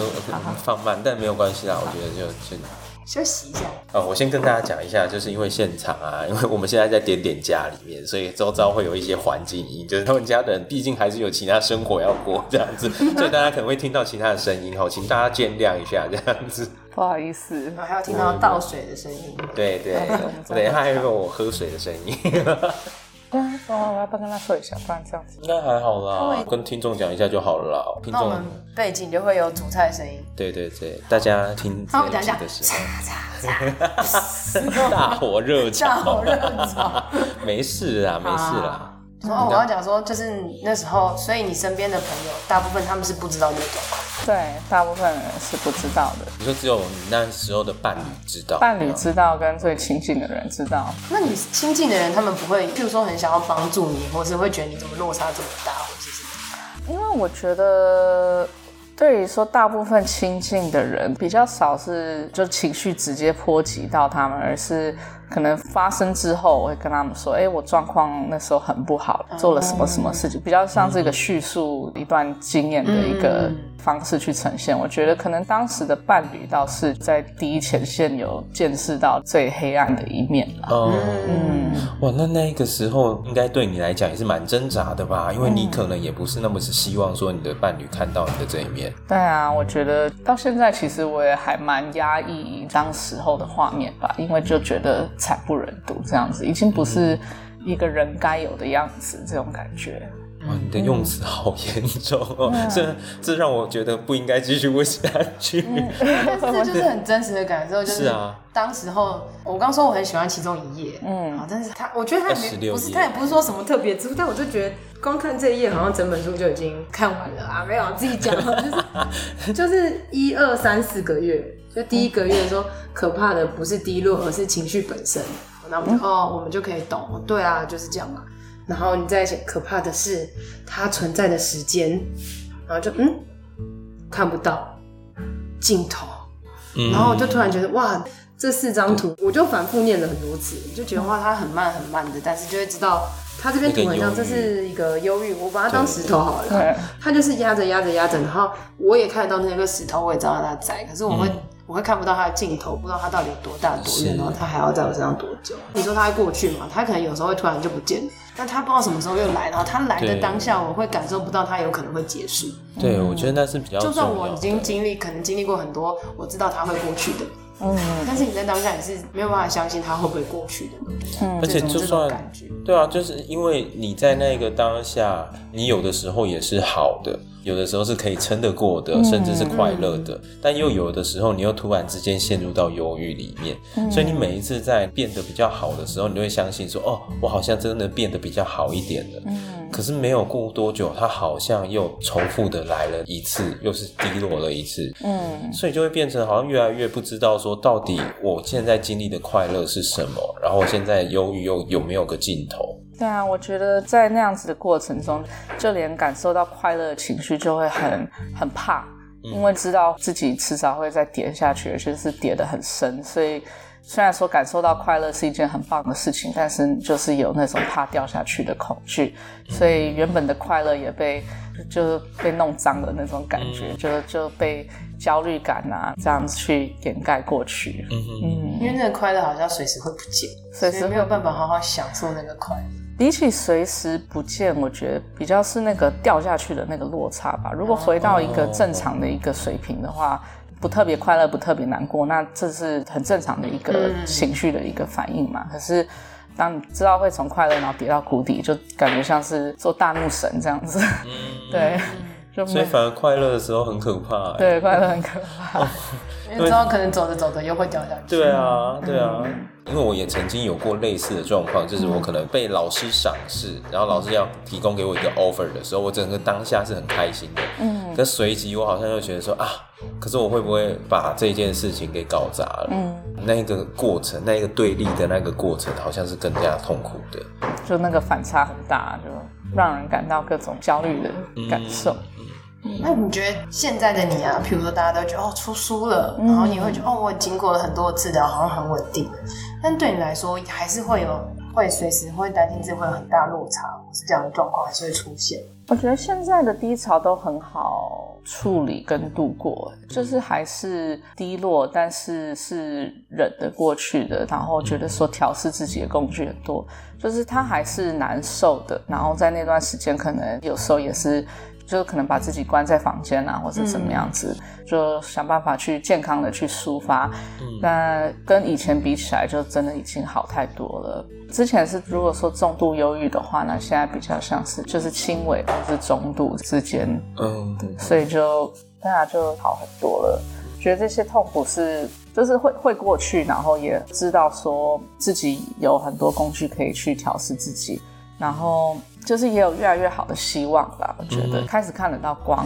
放慢，但没有关系啦，我觉得就就。休息一下。哦，我先跟大家讲一下，就是因为现场啊，因为我们现在在点点家里面，所以周遭会有一些环境音，就是他们家的人毕竟还是有其他生活要过这样子，所以大家可能会听到其他的声音，哦，请大家见谅一下这样子。不好意思，还要听到倒水的声音。对对，等一下还有我喝水的声音。对，我我要不跟他说一下，不然这样子应该还好啦。跟听众讲一下就好了啦。听众背景就会有煮菜的声音。对对对，大家听这一集的时候，大火热炒，大火热炒，没事啦，没事啦。哦，我要讲说，就是那时候，所以你身边的朋友，大部分他们是不知道这个状况。对，大部分人是不知道的。你说只有你那时候的伴侣知道？伴侣知道，跟最亲近的人知道。那你亲近的人，他们不会，譬如说很想要帮助你，或是会觉得你怎么落差这么大，或者是什么？因为我觉得，对于说大部分亲近的人，比较少是就情绪直接波及到他们，而是。可能发生之后，我会跟他们说：“哎，我状况那时候很不好，做了什么什么事情，比较像这个叙述一段经验的一个方式去呈现。我觉得可能当时的伴侣倒是在第一前线有见识到最黑暗的一面了。哦，嗯，哇，那那个时候应该对你来讲也是蛮挣扎的吧？因为你可能也不是那么是希望说你的伴侣看到你的这一面。对啊，我觉得到现在其实我也还蛮压抑当时候的画面吧，因为就觉得。惨不忍睹，这样子已经不是一个人该有的样子，这种感觉。哇，你的用词好严重哦，嗯、这这让我觉得不应该继续问下去。嗯、但 是这就是很真实的感受，就是当时候我刚说我很喜欢其中一页，嗯，但是他我觉得他也没不是他也不是说什么特别之处，但我就觉得光看这一页好像整本书就已经看完了啊，没有自己讲，就是就是一二三四个月。就第一个月说，可怕的不是低落，而是情绪本身。然后我们就哦，我们就可以懂，对啊，就是这样嘛。然后你再写，可怕的是它存在的时间，然后就嗯，看不到镜头。然后我就突然觉得哇，这四张图，我就反复念了很多次，就觉得哇，它很慢很慢的，但是就会知道它这边图很像这是一个忧郁，我把它当石头好了，它就是压着压着压着，然后我也看得到那个石头，我也知道它在，可是我会。我会看不到他的尽头，不知道他到底有多大多远，然后他还要在我身上多久？你说他会过去吗？他可能有时候会突然就不见了，但他不知道什么时候又来，然后他来的当下，我会感受不到他有可能会结束。对，我觉得那是比较。就算我已经经历，可能经历过很多，我知道他会过去的。嗯，但是你在当下也是没有办法相信他会不会过去的。嗯，而且就算对啊，就是因为你在那个当下，你有的时候也是好的。有的时候是可以撑得过的，甚至是快乐的，嗯、但又有的时候，你又突然之间陷入到忧郁里面。嗯、所以你每一次在变得比较好的时候，你就会相信说：“哦，我好像真的变得比较好一点了。”嗯。可是没有过多久，它好像又重复的来了一次，又是低落了一次。嗯。所以就会变成好像越来越不知道说，到底我现在经历的快乐是什么，然后现在忧郁又有没有个尽头？对啊，我觉得在那样子的过程中，就连感受到快乐的情绪就会很很怕，因为知道自己迟早会再跌下去，而且是跌得很深。所以虽然说感受到快乐是一件很棒的事情，但是就是有那种怕掉下去的恐惧，所以原本的快乐也被就是被弄脏的那种感觉，就就被焦虑感啊这样子去掩盖过去。嗯嗯，因为那个快乐好像随时会不见，随时没有办法好好享受那个快乐。比起随时不见，我觉得比较是那个掉下去的那个落差吧。如果回到一个正常的一个水平的话，不特别快乐，不特别难过，那这是很正常的一个情绪的一个反应嘛。可是当你知道会从快乐然后跌到谷底，就感觉像是做大怒神这样子。对，就所以反而快乐的时候很可怕。对，快乐很可怕。因为之后可能走着走着又会掉下去。对啊，对啊。因为我也曾经有过类似的状况，就是我可能被老师赏识，然后老师要提供给我一个 offer 的时候，我整个当下是很开心的。嗯。可随即我好像又觉得说啊，可是我会不会把这件事情给搞砸了？嗯。那个过程，那个对立的那个过程，好像是更加痛苦的。就那个反差很大，就让人感到各种焦虑的感受。嗯那你觉得现在的你啊，譬如说大家都觉得哦出书了，然后你会觉得哦我经过了很多的治疗，好像很稳定。但对你来说，还是会有会随时会担心自己会有很大落差，或是这样的状况还是会出现。我觉得现在的低潮都很好处理跟度过，就是还是低落，但是是忍得过去的。然后觉得说调试自己的工具很多，就是他还是难受的。然后在那段时间，可能有时候也是。就可能把自己关在房间啊，或者怎么样子，嗯、就想办法去健康的去抒发。那、嗯、跟以前比起来，就真的已经好太多了。之前是如果说重度忧郁的话，那现在比较像是就是轻微或是中度之间。嗯，对，所以就大家就好很多了。觉得这些痛苦是就是会会过去，然后也知道说自己有很多工具可以去调试自己，然后。就是也有越来越好的希望吧，我觉得开始看得到光，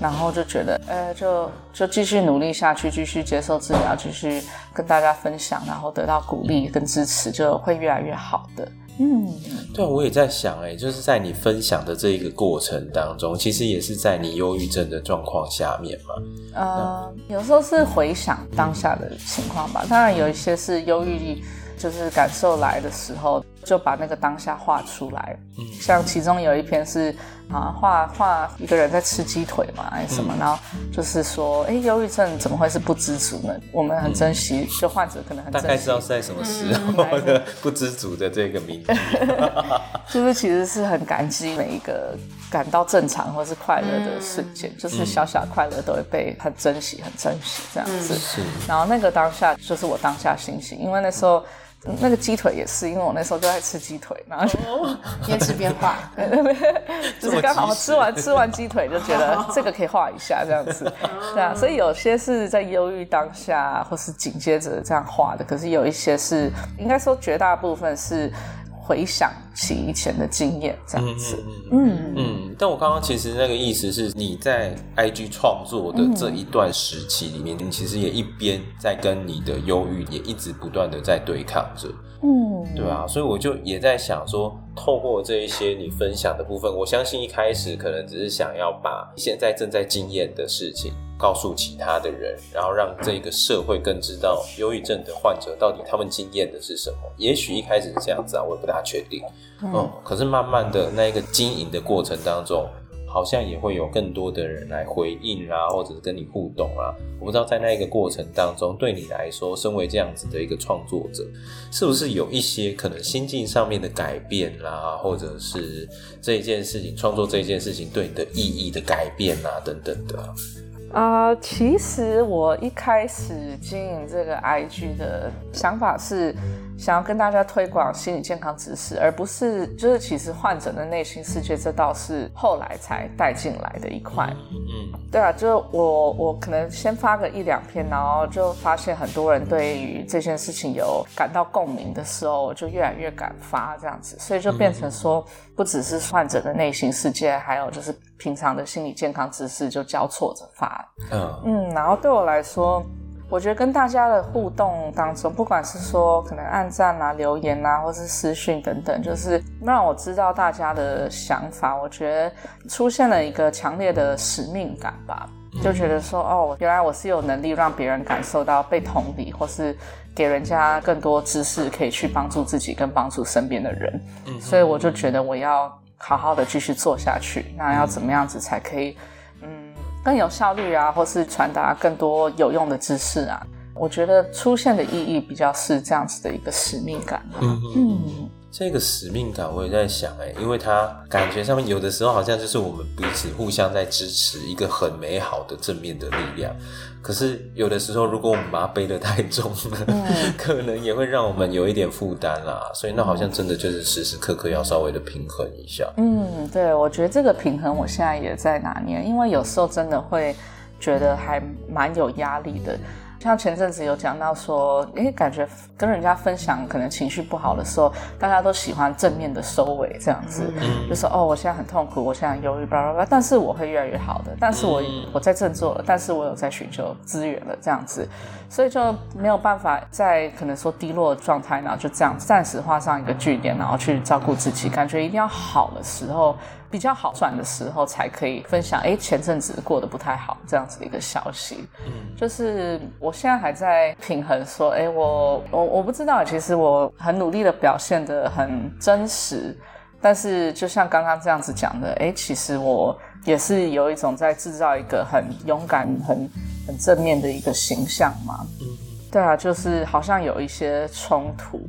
然后就觉得，呃，就就继续努力下去，继续接受治疗，继续跟大家分享，然后得到鼓励跟支持，就会越来越好的。嗯，对，我也在想，哎，就是在你分享的这一个过程当中，其实也是在你忧郁症的状况下面嘛。呃，有时候是回想当下的情况吧，当然有一些是忧郁。就是感受来的时候，就把那个当下画出来。嗯，像其中有一篇是啊，画画一个人在吃鸡腿嘛，还是什么？嗯、然后就是说，哎，忧郁症怎么会是不知足呢？我们很珍惜，嗯、就患者可能很珍惜。大概知道是在什么时候的不知足的这个名字，就是其实是很感激每一个感到正常或是快乐的瞬间，嗯、就是小小的快乐都会被很珍惜、很珍惜这样子。是、嗯。然后那个当下就是我当下心情，因为那时候。那个鸡腿也是，因为我那时候就在吃鸡腿，然后就边吃边画，就是刚好吃完吃完鸡腿就觉得这个可以画一下这样子，对啊，所以有些是在忧郁当下或是紧接着这样画的，可是有一些是应该说绝大部分是。回想起以前的经验，这样子，嗯嗯，嗯，但我刚刚其实那个意思是，你在 IG 创作的这一段时期里面，你其实也一边在跟你的忧郁也一直不断的在对抗着。嗯，对啊，所以我就也在想说，透过这一些你分享的部分，我相信一开始可能只是想要把现在正在经验的事情告诉其他的人，然后让这个社会更知道忧郁症的患者到底他们经验的是什么。也许一开始是这样子啊，我也不大确定。嗯，嗯，可是慢慢的那一个经营的过程当中。好像也会有更多的人来回应啊，或者是跟你互动啊。我不知道在那一个过程当中，对你来说，身为这样子的一个创作者，是不是有一些可能心境上面的改变啦、啊，或者是这一件事情创作这一件事情对你的意义的改变啊，等等的。啊、呃，其实我一开始经营这个 IG 的想法是。想要跟大家推广心理健康知识，而不是就是其实患者的内心世界，这倒是后来才带进来的一块。嗯，对啊，就我我可能先发个一两篇，然后就发现很多人对于这件事情有感到共鸣的时候，我就越来越敢发这样子，所以就变成说，不只是患者的内心世界，还有就是平常的心理健康知识就交错着发。嗯嗯，然后对我来说。我觉得跟大家的互动当中，不管是说可能按赞啊、留言啊，或是私讯等等，就是让我知道大家的想法。我觉得出现了一个强烈的使命感吧，就觉得说，哦，原来我是有能力让别人感受到被同理，或是给人家更多知识，可以去帮助自己跟帮助身边的人。所以我就觉得我要好好的继续做下去。那要怎么样子才可以？更有效率啊，或是传达更多有用的知识啊，我觉得出现的意义比较是这样子的一个使命感。嗯。嗯，这个使命感，我也在想，哎，因为他感觉上面有的时候好像就是我们彼此互相在支持一个很美好的正面的力量。可是有的时候，如果我们把它背得太重了，嗯、可能也会让我们有一点负担啦。所以那好像真的就是时时刻刻要稍微的平衡一下。嗯，对，我觉得这个平衡我现在也在拿捏，因为有时候真的会觉得还蛮有压力的。像前阵子有讲到说，哎，感觉跟人家分享可能情绪不好的时候，大家都喜欢正面的收尾，这样子，嗯、就说哦，我现在很痛苦，我现在忧郁，巴拉巴拉，但是我会越来越好的，但是我、嗯、我在振作了，但是我有在寻求资源了，这样子，所以就没有办法在可能说低落的状态，然后就这样暂时画上一个句点，然后去照顾自己，感觉一定要好的时候。比较好转的时候才可以分享。哎，前阵子过得不太好，这样子的一个消息。嗯，就是我现在还在平衡，说，哎，我我我不知道，其实我很努力的表现的很真实，但是就像刚刚这样子讲的，哎，其实我也是有一种在制造一个很勇敢、很很正面的一个形象嘛。嗯，对啊，就是好像有一些冲突。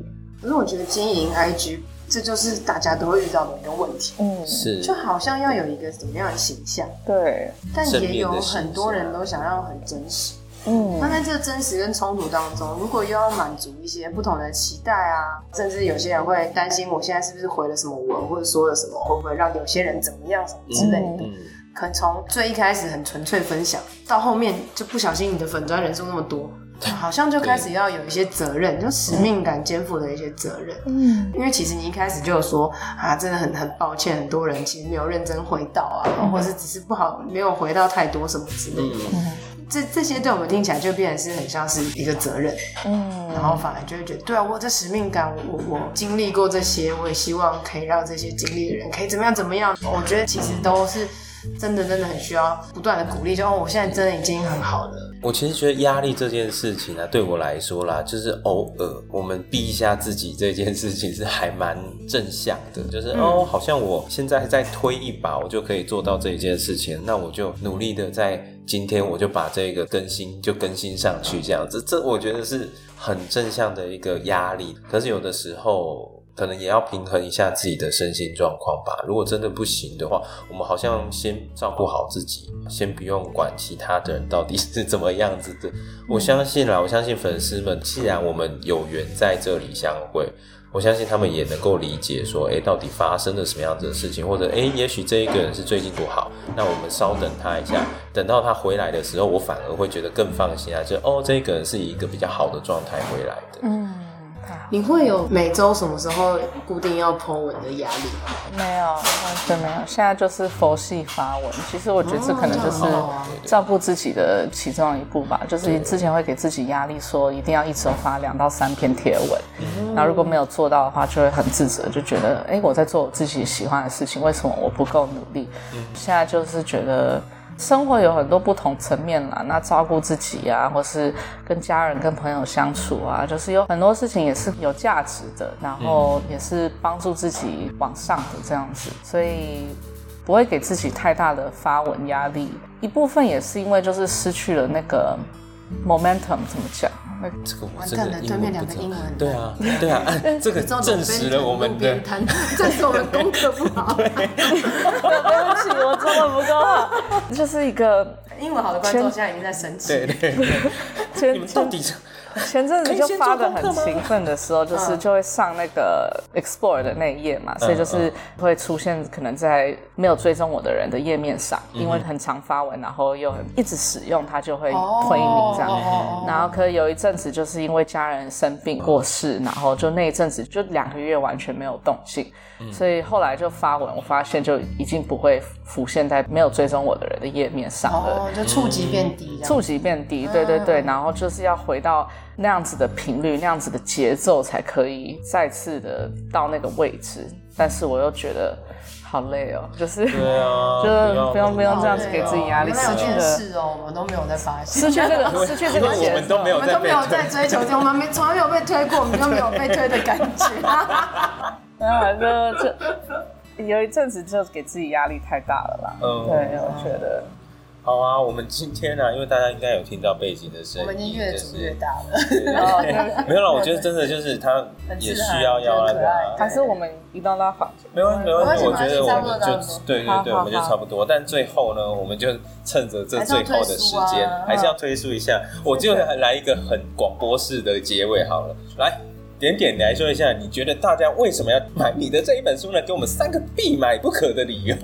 可是我觉得经营 IG。这就是大家都会遇到的一个问题，嗯，是，就好像要有一个怎么样的形象，对，但也有很多人都想要很真实，嗯，那在这个真实跟冲突当中，如果又要满足一些不同的期待啊，甚至有些人会担心我现在是不是回了什么文，或者说了什么，会不会让有些人怎么样什么之类的，嗯，可能从最一开始很纯粹分享，到后面就不小心你的粉专人数那么多。好像就开始要有一些责任，就使命感肩负的一些责任。嗯，因为其实你一开始就有说啊，真的很很抱歉，很多人其实没有认真回到啊，嗯、或者是只是不好没有回到太多什么之类的。嗯，这这些对我们听起来就变成是很像是一个责任。嗯，然后反而就会觉得，对啊，我这使命感，我我我经历过这些，我也希望可以让这些经历的人可以怎么样怎么样。我觉得其实都是。真的真的很需要不断的鼓励，就哦，我现在真的已经很好了。我其实觉得压力这件事情啊，对我来说啦，就是偶尔我们逼一下自己这件事情是还蛮正向的，就是、嗯、哦，好像我现在再推一把，我就可以做到这一件事情，那我就努力的在今天我就把这个更新就更新上去，这样子，这我觉得是很正向的一个压力。可是有的时候。可能也要平衡一下自己的身心状况吧。如果真的不行的话，我们好像先照顾好自己，先不用管其他的人到底是怎么样子的。我相信啦，我相信粉丝们，既然我们有缘在这里相会，我相信他们也能够理解说，诶，到底发生了什么样子的事情，或者诶，也许这一个人是最近不好，那我们稍等他一下，等到他回来的时候，我反而会觉得更放心啊，就哦，这个人是以一个比较好的状态回来的。嗯。你会有每周什么时候固定要 po 文的压力吗？没有，完全没有。现在就是佛系发文。其实我觉得这可能就是照顾自己的其中一步吧。就是之前会给自己压力，说一定要一周发两到三篇贴文。然后如果没有做到的话，就会很自责，就觉得哎，我在做我自己喜欢的事情，为什么我不够努力？现在就是觉得。生活有很多不同层面啦，那照顾自己啊，或是跟家人、跟朋友相处啊，就是有很多事情也是有价值的，然后也是帮助自己往上的这样子，所以不会给自己太大的发文压力。一部分也是因为就是失去了那个 momentum，怎么讲？这个我真的对面两个英文，对啊，对啊，这个证实了我们的，证实我们功课不好。对，对不起，我中文不够好，就是一个英文好的观众现在已经在生气。对对对，你们到底？前阵子就发的很勤奋的时候，就是就会上那个 Explore 的那一页嘛，所以就是会出现可能在没有追踪我的人的页面上，因为很常发文，然后又很一直使用，它就会推名这样。然后可有一阵子就是因为家人生病过世，然后就那一阵子就两个月完全没有动静，所以后来就发文，我发现就已经不会浮现在没有追踪我的人的页面上了，就触及变低，触及变低，对对对，然后就是要回到。那样子的频率，那样子的节奏，才可以再次的到那个位置。但是我又觉得好累哦，就是，对啊，就是不用不用这样子给自己压力，失去的是哦，我们都没有在发现，失去这个，失去这个节奏，我们都没有在追求，我们没从来没有被推过，我们就没有被推的感觉。然后就这有一阵子就给自己压力太大了啦。嗯，对，我觉得。好啊，我们今天呢、啊，因为大家应该有听到背景的声音，我们已经越煮越大了。没有了，我觉得真的就是他也需要要那个、啊，还是我们一到那房间？没问题，没问题。我觉得我们就对对对，我们就差不多。但最后呢，我们就趁着这最后的时间，还是要推出、啊、一下。我就来一个很广播式的结尾好了，来。点点来说一下，你觉得大家为什么要买你的这一本书呢？给我们三个必买不可的理由。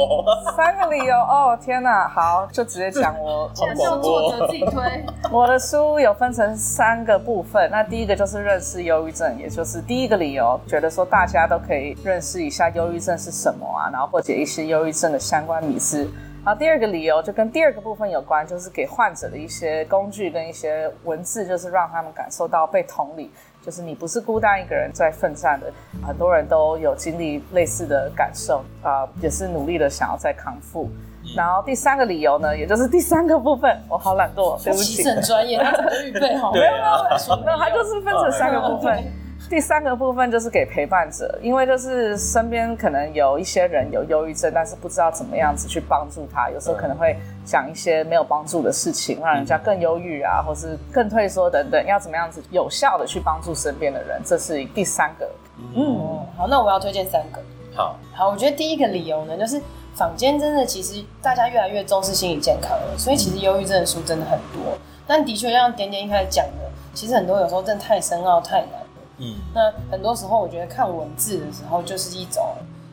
三个理由哦，天哪！好，就直接讲我。先让作者自己推。我的书有分成三个部分，那第一个就是认识忧郁症，也就是第一个理由，觉得说大家都可以认识一下忧郁症是什么啊，然后破解一些忧郁症的相关迷思。然后第二个理由就跟第二个部分有关，就是给患者的一些工具跟一些文字，就是让他们感受到被同理。就是你不是孤单一个人在奋战的，很多人都有经历类似的感受啊、呃，也是努力的想要再康复。然后第三个理由呢，也就是第三个部分，我好懒惰，对不起。很专业，他怎么预备好？没有没有，没有，他就是分成三个部分。第三个部分就是给陪伴者，因为就是身边可能有一些人有忧郁症，但是不知道怎么样子去帮助他，有时候可能会讲一些没有帮助的事情，让人家更忧郁啊，或是更退缩等等。要怎么样子有效的去帮助身边的人，这是第三个。嗯，好，那我要推荐三个。好，好，我觉得第一个理由呢，就是坊间真的其实大家越来越重视心理健康了，所以其实忧郁症的书真的很多，但的确像点点一开始讲的，其实很多有时候真的太深奥太难。嗯，那很多时候我觉得看文字的时候就是一种，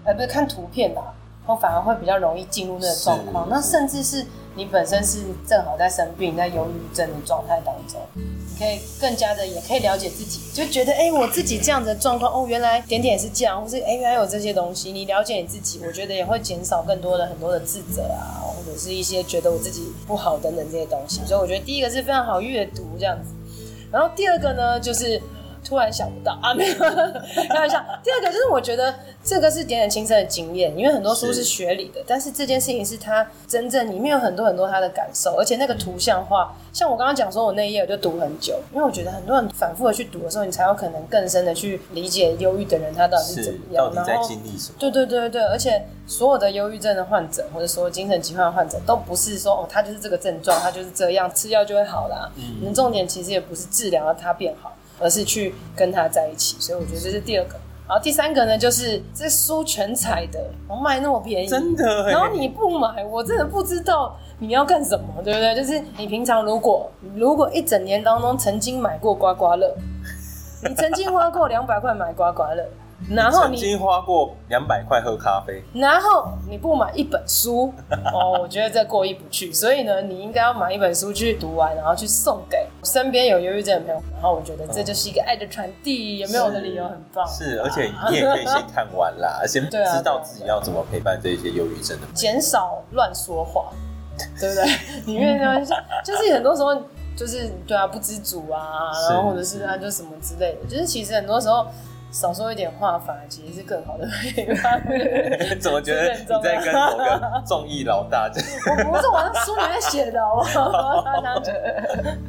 呃，不是看图片吧，然后反而会比较容易进入那个状况。那甚至是你本身是正好在生病，在忧郁症的状态当中，你可以更加的也可以了解自己，就觉得哎、欸，我自己这样子的状况，哦，原来点点也是这样，或是哎、欸，原来有这些东西，你了解你自己，我觉得也会减少更多的很多的自责啊，或者是一些觉得我自己不好等等这些东西。所以我觉得第一个是非常好阅读这样子，然后第二个呢就是。突然想不到啊，没有 开玩笑。第二个就是我觉得这个是点点青森的经验，因为很多书是学理的，但是这件事情是他真正里面有很多很多他的感受，而且那个图像化，像我刚刚讲说，我那一页我就读很久，因为我觉得很多人反复的去读的时候，你才有可能更深的去理解忧郁的人他到底是怎么样，到底在经历什么。对对对对对，而且所有的忧郁症的患者或者所有精神疾患的患者，都不是说哦，他就是这个症状，他就是这样，吃药就会好啦。嗯，重点其实也不是治疗他变好。而是去跟他在一起，所以我觉得这是第二个。然后第三个呢，就是这书全彩的，我卖那么便宜，真的。然后你不买，我真的不知道你要干什么，对不对？就是你平常如果如果一整年当中曾经买过刮刮乐，你曾经花过两百块买刮刮乐。然后你曾经花过两百块喝咖啡，然后你不买一本书 哦，我觉得这过意不去。所以呢，你应该要买一本书去读完，然后去送给身边有忧郁症的朋友。然后我觉得这就是一个爱的传递，有没有？我的理由很棒。是，而且你也可以先看完啦，先知道自己要怎么陪伴这些忧郁症的，减少乱说话，对不对？里面就就是很多时候就是对啊，不知足啊，然后或者是啊，就什么之类的，就是其实很多时候。少说一点话，反而其实是更好的陪伴。怎么觉得你在跟某个综艺老大？我不是我的书里面写的，好不好？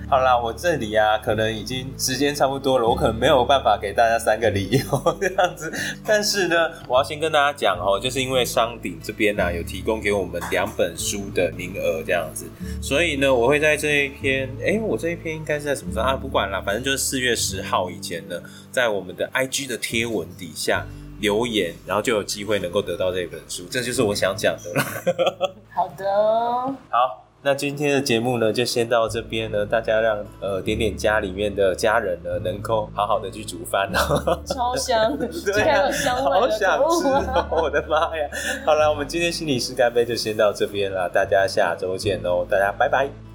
好啦，我这里啊，可能已经时间差不多了，我可能没有办法给大家三个理由这样子。但是呢，我要先跟大家讲哦，就是因为商鼎这边呢、啊、有提供给我们两本书的名额这样子，所以呢，我会在这一篇，哎、欸，我这一篇应该是在什么时候啊？不管了，反正就是四月十号以前呢，在我们的 IG。的贴文底下留言，然后就有机会能够得到这本书，这就是我想讲的了。好的，好，那今天的节目呢，就先到这边呢。大家让呃点点家里面的家人呢，能够好好的去煮饭哦，超香，对啊，有香味，好想吃哦，我的妈呀！好了，我们今天心理师干杯就先到这边了，大家下周见哦，大家拜拜，